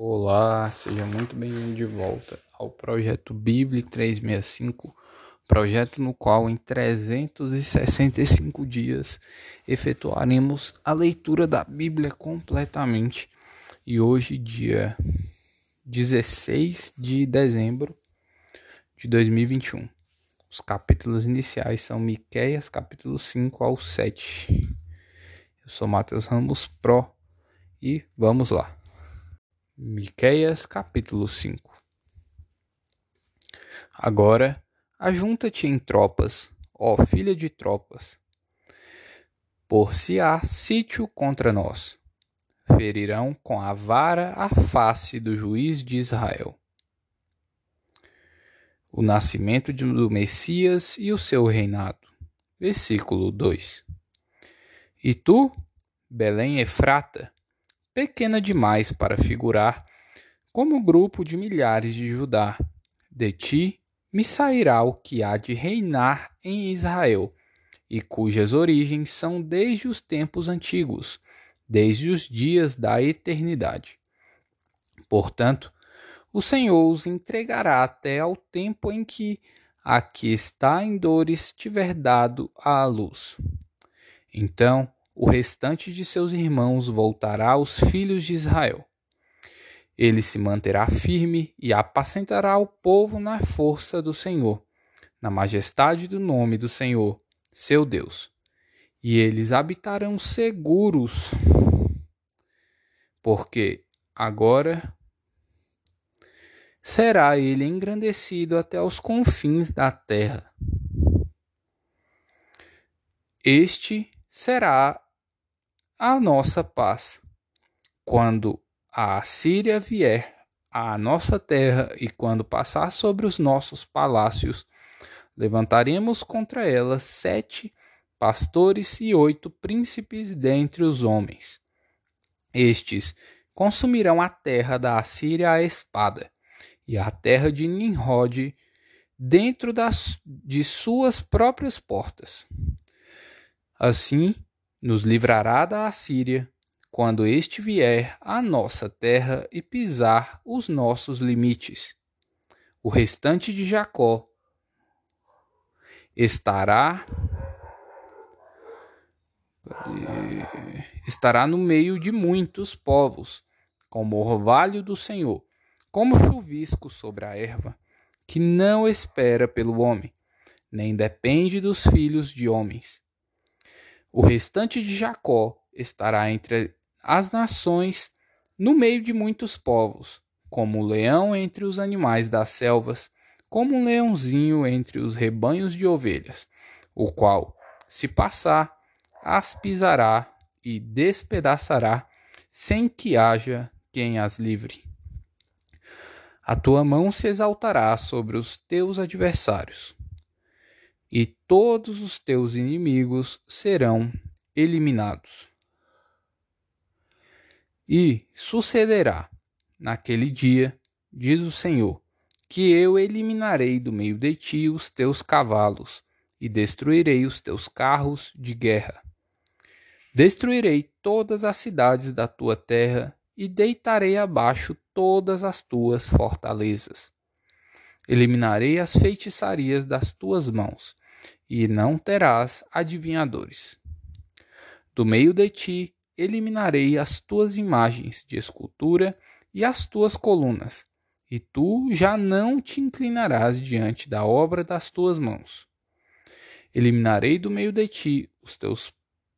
Olá, seja muito bem-vindo de volta ao projeto Bíblia 365, projeto no qual em 365 dias efetuaremos a leitura da Bíblia completamente. E hoje, dia 16 de dezembro de 2021. Os capítulos iniciais são Miqueias, capítulo 5 ao 7. Eu sou Matheus Ramos Pro e vamos lá. Miqueias capítulo 5 Agora ajunta-te em tropas, ó filha de tropas, por se há sítio contra nós. Ferirão com a vara a face do juiz de Israel. O nascimento do Messias e o seu reinado. Versículo 2 e tu, Belém Efrata, pequena demais para figurar como grupo de milhares de Judá, de ti me sairá o que há de reinar em Israel, e cujas origens são desde os tempos antigos, desde os dias da eternidade. Portanto, o Senhor os entregará até ao tempo em que a que está em dores tiver dado à luz. Então o restante de seus irmãos voltará aos filhos de Israel. Ele se manterá firme e apacentará o povo na força do Senhor, na majestade do nome do Senhor, seu Deus. E eles habitarão seguros, porque agora será ele engrandecido até os confins da terra. Este será a nossa paz. Quando a Assíria vier à nossa terra e quando passar sobre os nossos palácios, levantaremos contra ela sete pastores e oito príncipes dentre os homens. Estes consumirão a terra da Assíria à espada, e a terra de Nimrod dentro das, de suas próprias portas. Assim nos livrará da Assíria, quando este vier à nossa terra e pisar os nossos limites. O restante de Jacó estará estará no meio de muitos povos, como orvalho do Senhor, como chuvisco sobre a erva, que não espera pelo homem, nem depende dos filhos de homens. O restante de Jacó estará entre as nações, no meio de muitos povos, como o leão entre os animais das selvas, como um leãozinho entre os rebanhos de ovelhas, o qual, se passar, as pisará e despedaçará, sem que haja quem as livre. A tua mão se exaltará sobre os teus adversários e todos os teus inimigos serão eliminados. E sucederá naquele dia, diz o Senhor, que eu eliminarei do meio de ti os teus cavalos e destruirei os teus carros de guerra. Destruirei todas as cidades da tua terra e deitarei abaixo todas as tuas fortalezas. Eliminarei as feitiçarias das tuas mãos e não terás adivinhadores. Do meio de ti eliminarei as tuas imagens de escultura e as tuas colunas, e tu já não te inclinarás diante da obra das tuas mãos. Eliminarei do meio de ti os teus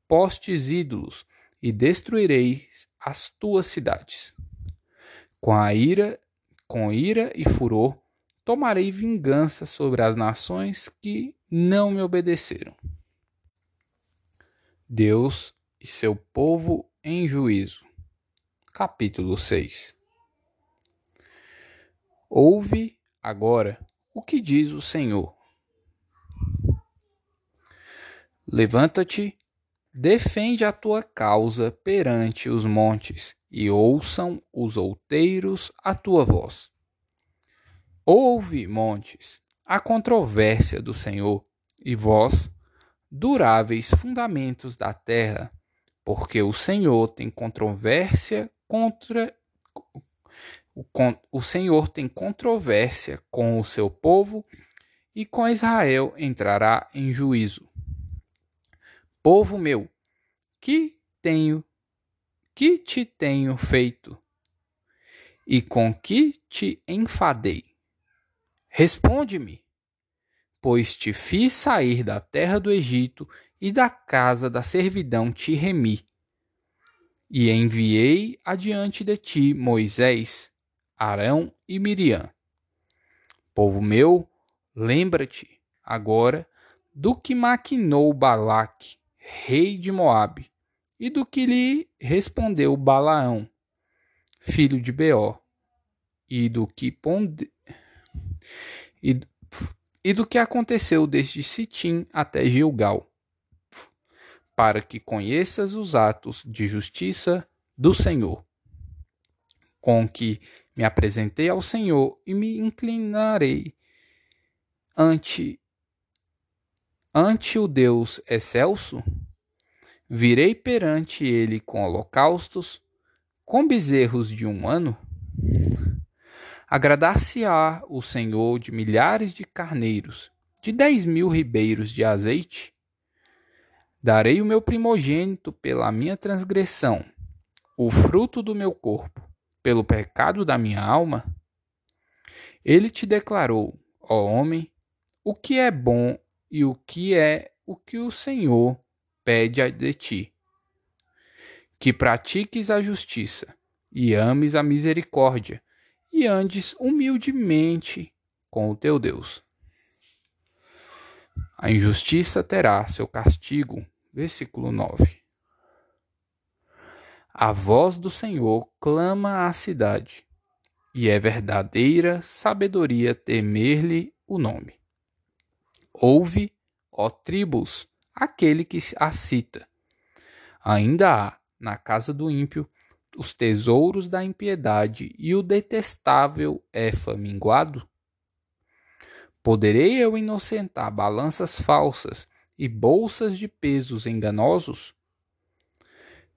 postes ídolos e destruirei as tuas cidades. Com a ira, com ira e furor, tomarei vingança sobre as nações que não me obedeceram. Deus e seu povo em juízo. Capítulo 6 Ouve agora o que diz o Senhor. Levanta-te, defende a tua causa perante os montes, e ouçam os outeiros a tua voz. Ouve, montes, a controvérsia do Senhor, e vós, duráveis fundamentos da terra, porque o Senhor tem controvérsia contra O, Senhor tem controvérsia com o seu povo e com Israel entrará em juízo. Povo meu, que tenho, que te tenho feito? E com que te enfadei? Responde-me, pois te fiz sair da terra do Egito e da casa da servidão te remi. E enviei adiante de ti Moisés, Arão e Miriam. Povo meu, lembra-te agora do que maquinou Balaque, rei de Moabe, e do que lhe respondeu Balaão, filho de Beó, e do que. E, e do que aconteceu desde Sitim até Gilgal para que conheças os atos de justiça do Senhor, com que me apresentei ao Senhor e me inclinarei ante ante o Deus excelso, virei perante ele com holocaustos, com bezerros de um ano. Agradar-se-á o Senhor de milhares de carneiros, de dez mil ribeiros de azeite, Darei o meu primogênito pela minha transgressão, o fruto do meu corpo, pelo pecado da minha alma? Ele te declarou, ó homem, o que é bom e o que é o que o Senhor pede de ti. Que pratiques a justiça e ames a misericórdia e andes humildemente com o teu Deus. A injustiça terá seu castigo. Versículo 9. A voz do Senhor clama à cidade, e é verdadeira sabedoria temer-lhe o nome. Ouve, ó tribos, aquele que a cita. Ainda há, na casa do ímpio, os tesouros da impiedade e o detestável é faminguado? Poderei eu inocentar balanças falsas e bolsas de pesos enganosos?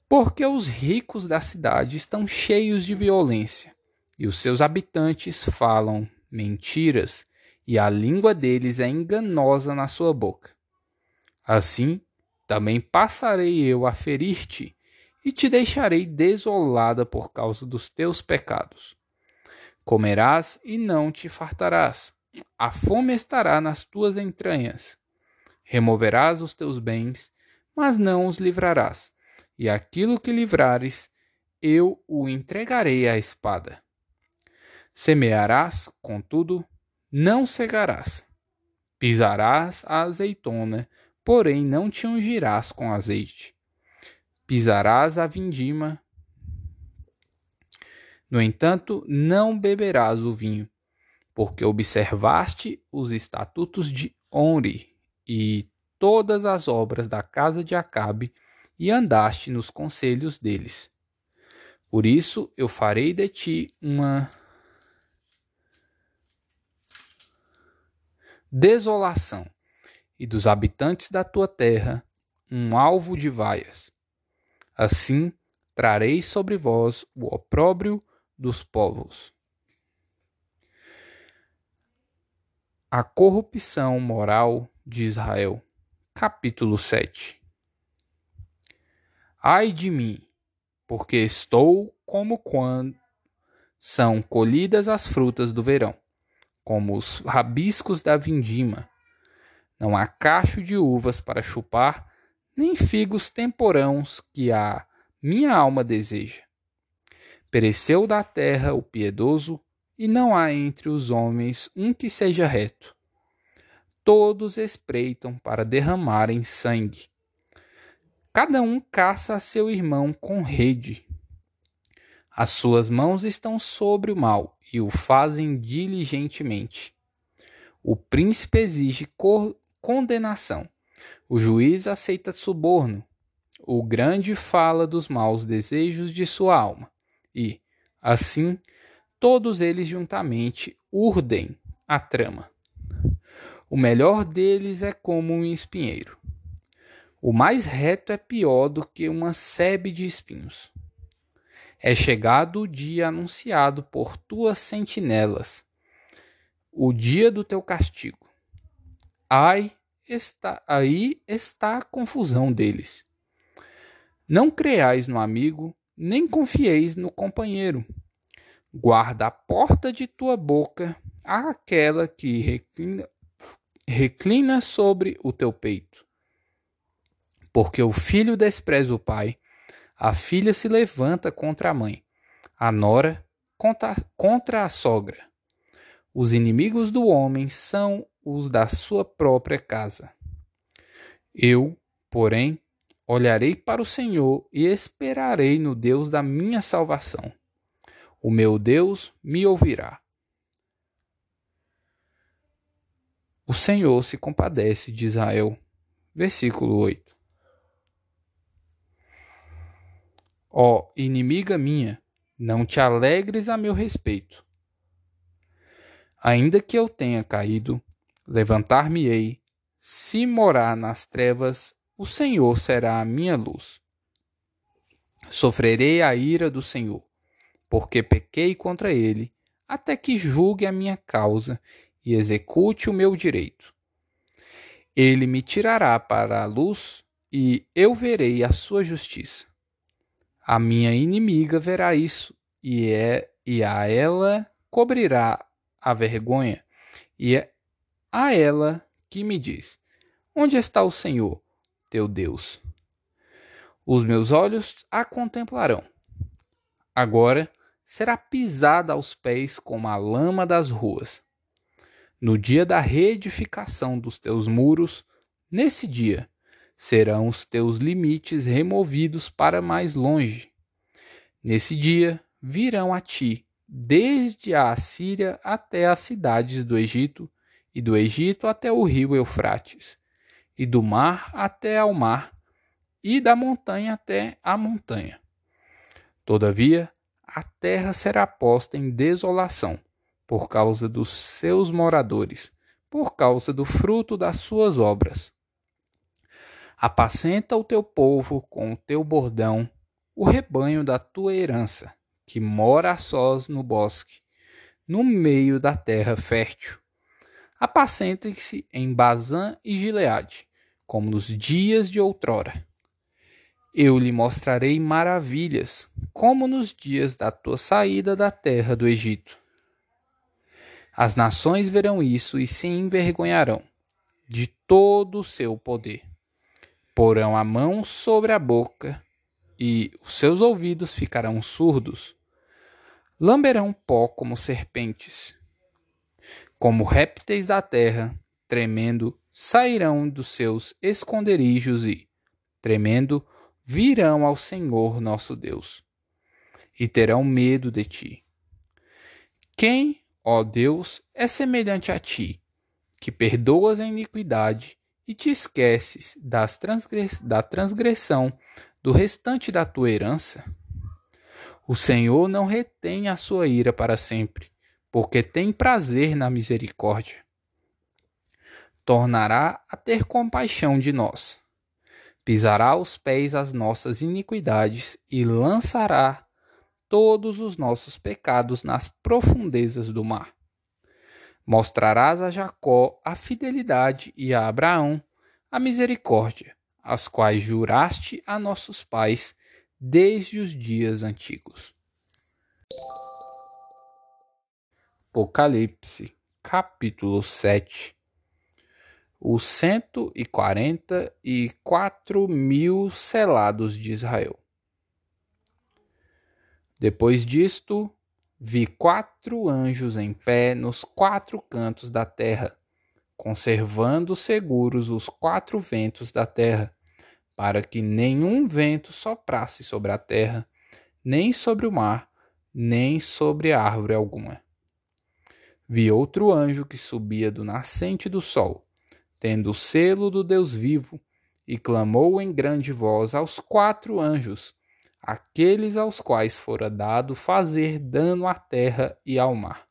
Porque os ricos da cidade estão cheios de violência, e os seus habitantes falam mentiras, e a língua deles é enganosa na sua boca. Assim, também passarei eu a ferir-te, e te deixarei desolada por causa dos teus pecados. Comerás e não te fartarás a fome estará nas tuas entranhas. Removerás os teus bens, mas não os livrarás, e aquilo que livrares, eu o entregarei à espada. Semearás, contudo, não cegarás. Pisarás a azeitona, porém não te ungirás com azeite. Pisarás a vindima, no entanto, não beberás o vinho, porque observaste os estatutos de Onri e todas as obras da casa de Acabe e andaste nos conselhos deles. Por isso eu farei de ti uma desolação e dos habitantes da tua terra um alvo de vaias. Assim trarei sobre vós o opróbrio dos povos A corrupção moral de Israel. Capítulo 7 Ai de mim, porque estou como quando são colhidas as frutas do verão, como os rabiscos da vindima. Não há cacho de uvas para chupar, nem figos temporãos que a minha alma deseja. Pereceu da terra o piedoso, e não há entre os homens um que seja reto. Todos espreitam para derramarem sangue. Cada um caça a seu irmão com rede. As suas mãos estão sobre o mal e o fazem diligentemente. O príncipe exige condenação. O juiz aceita suborno. O grande fala dos maus desejos de sua alma. E, assim, todos eles juntamente urdem a trama. O melhor deles é como um espinheiro. O mais reto é pior do que uma sebe de espinhos. É chegado o dia anunciado por tuas sentinelas, o dia do teu castigo. Ai, está, aí está a confusão deles. Não creais no amigo, nem confieis no companheiro. Guarda a porta de tua boca àquela que reclina, reclina sobre o teu peito. Porque o filho despreza o pai a filha se levanta contra a mãe, a nora contra, contra a sogra. Os inimigos do homem são os da sua própria casa. Eu, porém, olharei para o Senhor e esperarei no Deus da minha salvação. O meu Deus me ouvirá. O Senhor se compadece de Israel. Versículo 8. Ó inimiga minha, não te alegres a meu respeito. Ainda que eu tenha caído, levantar-me-ei. Se morar nas trevas, o Senhor será a minha luz. Sofrerei a ira do Senhor, porque pequei contra ele, até que julgue a minha causa e execute o meu direito. Ele me tirará para a luz e eu verei a sua justiça. A minha inimiga verá isso, e, é, e a ela cobrirá a vergonha, e é a ela que me diz: Onde está o Senhor, teu Deus? Os meus olhos a contemplarão. Agora será pisada aos pés como a lama das ruas. No dia da reedificação dos teus muros, nesse dia, serão os teus limites removidos para mais longe. Nesse dia virão a ti, desde a Assíria até as cidades do Egito, e do Egito até o rio Eufrates, e do mar até ao mar, e da montanha até a montanha. Todavia, a terra será posta em desolação, por causa dos seus moradores, por causa do fruto das suas obras. Apacenta o teu povo com o teu bordão, o rebanho da tua herança, que mora a sós no bosque, no meio da terra fértil. Apacentem-se em Bazã e Gileade, como nos dias de outrora. Eu lhe mostrarei maravilhas, como nos dias da tua saída da terra do Egito. As nações verão isso e se envergonharão de todo o seu poder porão a mão sobre a boca e os seus ouvidos ficarão surdos. Lamberão pó como serpentes. Como répteis da terra, tremendo, sairão dos seus esconderijos e, tremendo, virão ao Senhor nosso Deus. E terão medo de ti. Quem, ó Deus, é semelhante a ti, que perdoas a iniquidade e te esqueces das transgress da transgressão do restante da tua herança? O Senhor não retém a sua ira para sempre, porque tem prazer na misericórdia. Tornará a ter compaixão de nós. Pisará aos pés as nossas iniquidades e lançará todos os nossos pecados nas profundezas do mar. Mostrarás a Jacó a fidelidade e a Abraão a misericórdia, as quais juraste a nossos pais desde os dias antigos. Apocalipse, capítulo 7 Os cento e quarenta e quatro mil selados de Israel. Depois disto, Vi quatro anjos em pé nos quatro cantos da terra, conservando seguros os quatro ventos da terra, para que nenhum vento soprasse sobre a terra, nem sobre o mar, nem sobre árvore alguma. Vi outro anjo que subia do nascente do sol, tendo o selo do Deus vivo, e clamou em grande voz aos quatro anjos aqueles aos quais fora dado fazer dano à terra e ao mar,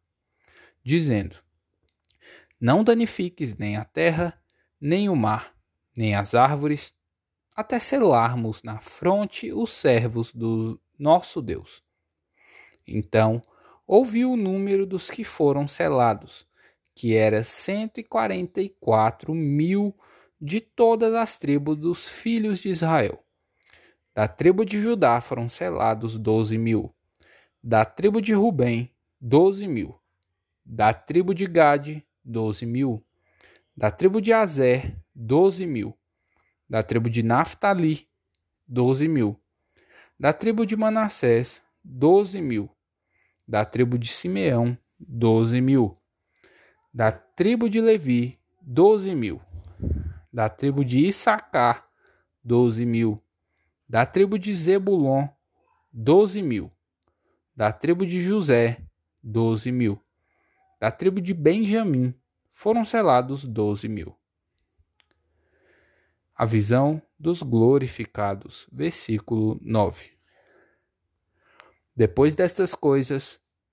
dizendo: Não danifiques nem a terra, nem o mar, nem as árvores, até selarmos na fronte os servos do nosso Deus. Então ouviu o número dos que foram selados, que era cento e quarenta e quatro mil de todas as tribos dos filhos de Israel. Da tribo de Judá foram selados doze mil. Da tribo de Rubem, doze mil. Da tribo de Gade, doze mil. Da tribo de Azer, doze mil. Da tribo de Naphtali, doze mil. Da tribo de Manassés, doze mil. Da tribo de Simeão, doze mil. Da tribo de Levi, doze mil. Da tribo de Issacar, doze mil. Da tribo de Zebulon, doze mil. Da tribo de José, doze mil. Da tribo de Benjamim, foram selados doze mil. A visão dos glorificados. Versículo 9. Depois destas coisas,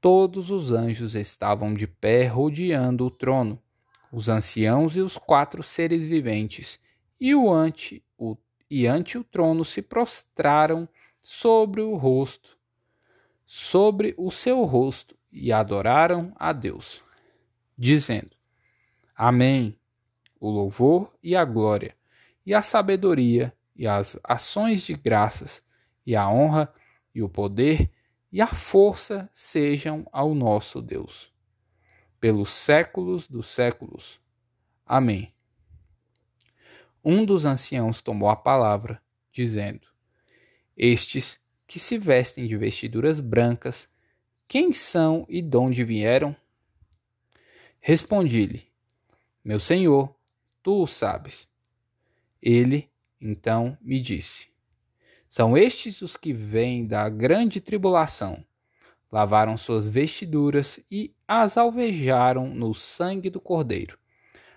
Todos os anjos estavam de pé rodeando o trono, os anciãos e os quatro seres viventes, e o ante o e ante o trono se prostraram sobre o rosto, sobre o seu rosto, e adoraram a Deus, dizendo: Amém. O louvor e a glória, e a sabedoria, e as ações de graças, e a honra e o poder e a força sejam ao nosso Deus, pelos séculos dos séculos. Amém. Um dos anciãos tomou a palavra, dizendo: Estes que se vestem de vestiduras brancas, quem são e de onde vieram? Respondi-lhe: Meu senhor, tu o sabes. Ele, então, me disse: são estes os que vêm da grande tribulação. Lavaram suas vestiduras e as alvejaram no sangue do Cordeiro.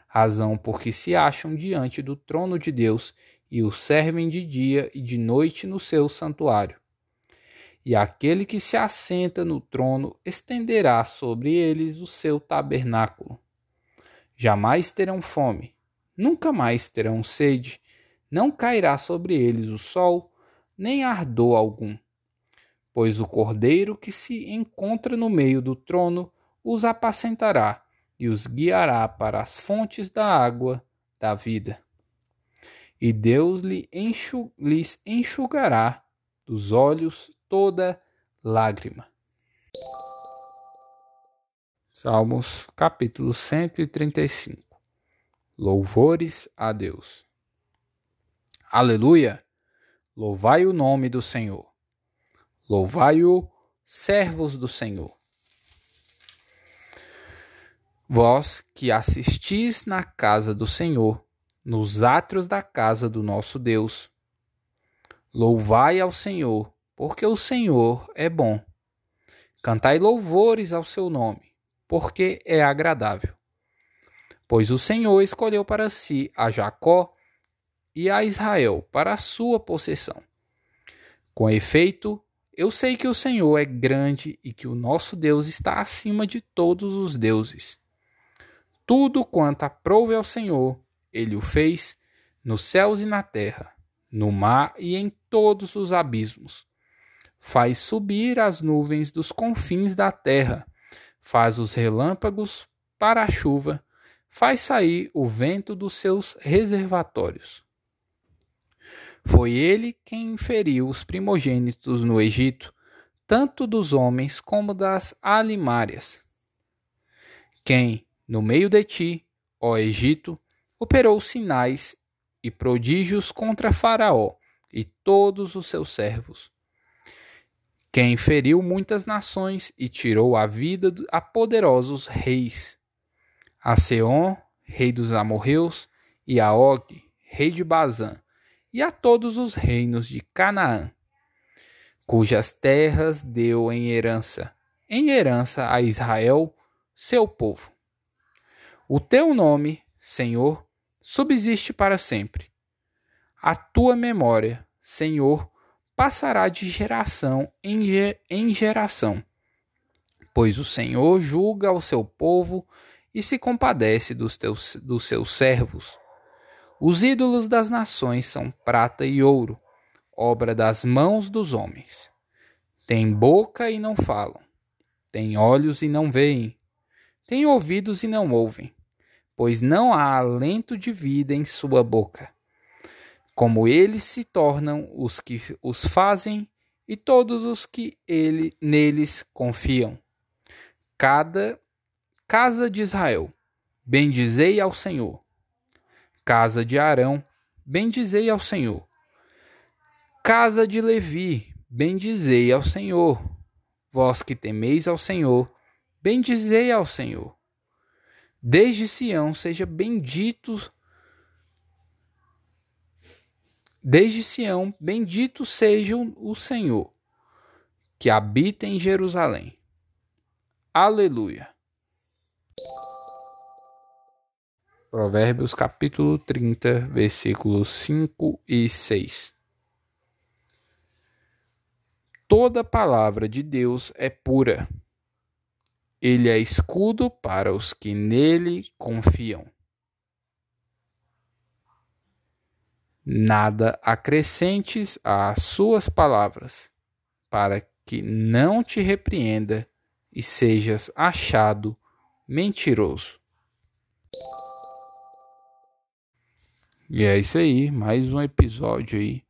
Razão porque se acham diante do trono de Deus e o servem de dia e de noite no seu santuário. E aquele que se assenta no trono estenderá sobre eles o seu tabernáculo. Jamais terão fome, nunca mais terão sede, não cairá sobre eles o sol, nem ardor algum. Pois o cordeiro que se encontra no meio do trono os apacentará e os guiará para as fontes da água da vida. E Deus lhe lhes enxugará dos olhos toda lágrima. Salmos capítulo 135 Louvores a Deus. Aleluia! Louvai o nome do Senhor. Louvai-o, servos do Senhor. Vós que assistis na casa do Senhor, nos átrios da casa do nosso Deus. Louvai ao Senhor, porque o Senhor é bom. Cantai louvores ao seu nome, porque é agradável. Pois o Senhor escolheu para si a Jacó e a Israel para a sua possessão. Com efeito, eu sei que o Senhor é grande e que o nosso Deus está acima de todos os deuses. Tudo quanto aprouve ao Senhor, ele o fez, nos céus e na terra, no mar e em todos os abismos. Faz subir as nuvens dos confins da terra, faz os relâmpagos para a chuva, faz sair o vento dos seus reservatórios. Foi ele quem feriu os primogênitos no Egito, tanto dos homens como das alimárias. Quem, no meio de ti, ó Egito, operou sinais e prodígios contra Faraó e todos os seus servos. Quem feriu muitas nações e tirou a vida a poderosos reis. A Seon, rei dos amorreus, e a Og, rei de Bazã, e a todos os reinos de Canaã. cujas terras deu em herança, em herança a Israel, seu povo. O teu nome, Senhor, subsiste para sempre. A tua memória, Senhor, passará de geração em, ge em geração, pois o Senhor julga o seu povo e se compadece dos, teus, dos seus servos. Os ídolos das nações são prata e ouro, obra das mãos dos homens. Têm boca e não falam, têm olhos e não veem, têm ouvidos e não ouvem, pois não há alento de vida em sua boca. Como eles se tornam os que os fazem e todos os que ele, neles confiam. Cada casa de Israel, bendizei ao Senhor. Casa de Arão, bendizei ao Senhor. Casa de Levi, bendizei ao Senhor. Vós que temeis ao Senhor, bendizei ao Senhor. Desde Sião seja bendito. Desde Sião, bendito seja o Senhor, que habita em Jerusalém. Aleluia. Provérbios capítulo 30, versículos 5 e 6. Toda palavra de Deus é pura. Ele é escudo para os que nele confiam. Nada acrescentes às suas palavras, para que não te repreenda e sejas achado mentiroso. E é isso aí, mais um episódio aí.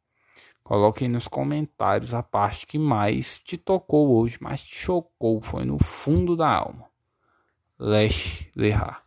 Coloquem nos comentários a parte que mais te tocou hoje, mais te chocou, foi no fundo da alma. Lesh Lehar.